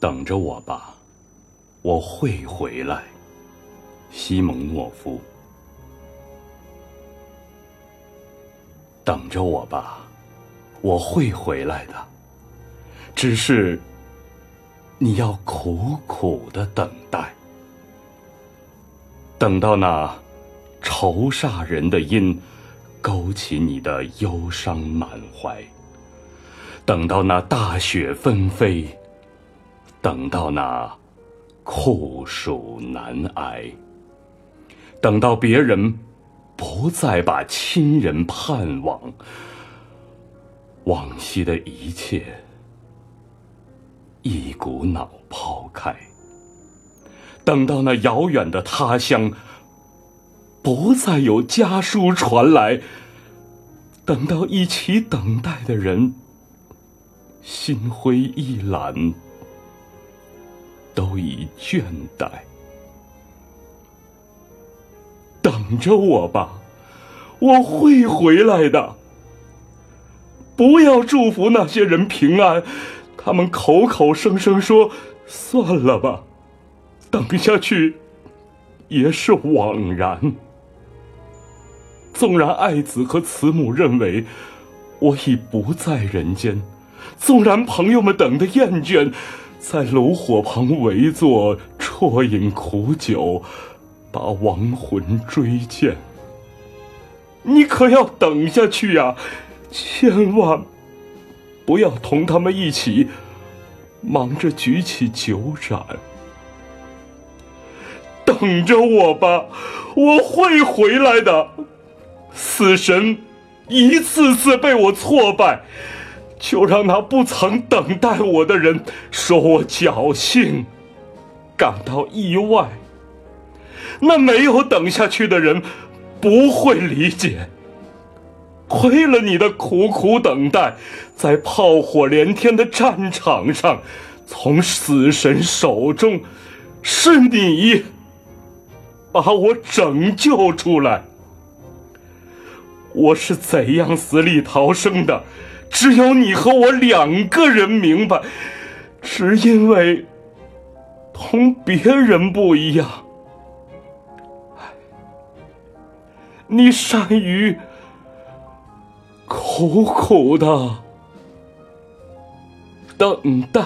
等着我吧，我会回来。西蒙诺夫，等着我吧，我会回来的。只是你要苦苦的等待，等到那愁煞人的音勾起你的忧伤满怀，等到那大雪纷飞。等到那酷暑难挨，等到别人不再把亲人盼望，往昔的一切一股脑抛开，等到那遥远的他乡不再有家书传来，等到一起等待的人心灰意懒。都已倦怠，等着我吧，我会回来的。不要祝福那些人平安，他们口口声声说算了吧，等下去也是枉然。纵然爱子和慈母认为我已不在人间，纵然朋友们等得厌倦。在炉火旁围坐，啜饮苦酒，把亡魂追见。你可要等下去呀，千万不要同他们一起忙着举起酒盏。等着我吧，我会回来的。死神一次次被我挫败。就让那不曾等待我的人说我侥幸，感到意外。那没有等下去的人不会理解。亏了你的苦苦等待，在炮火连天的战场上，从死神手中，是你把我拯救出来。我是怎样死里逃生的？只有你和我两个人明白，只因为同别人不一样。你善于苦苦的等待。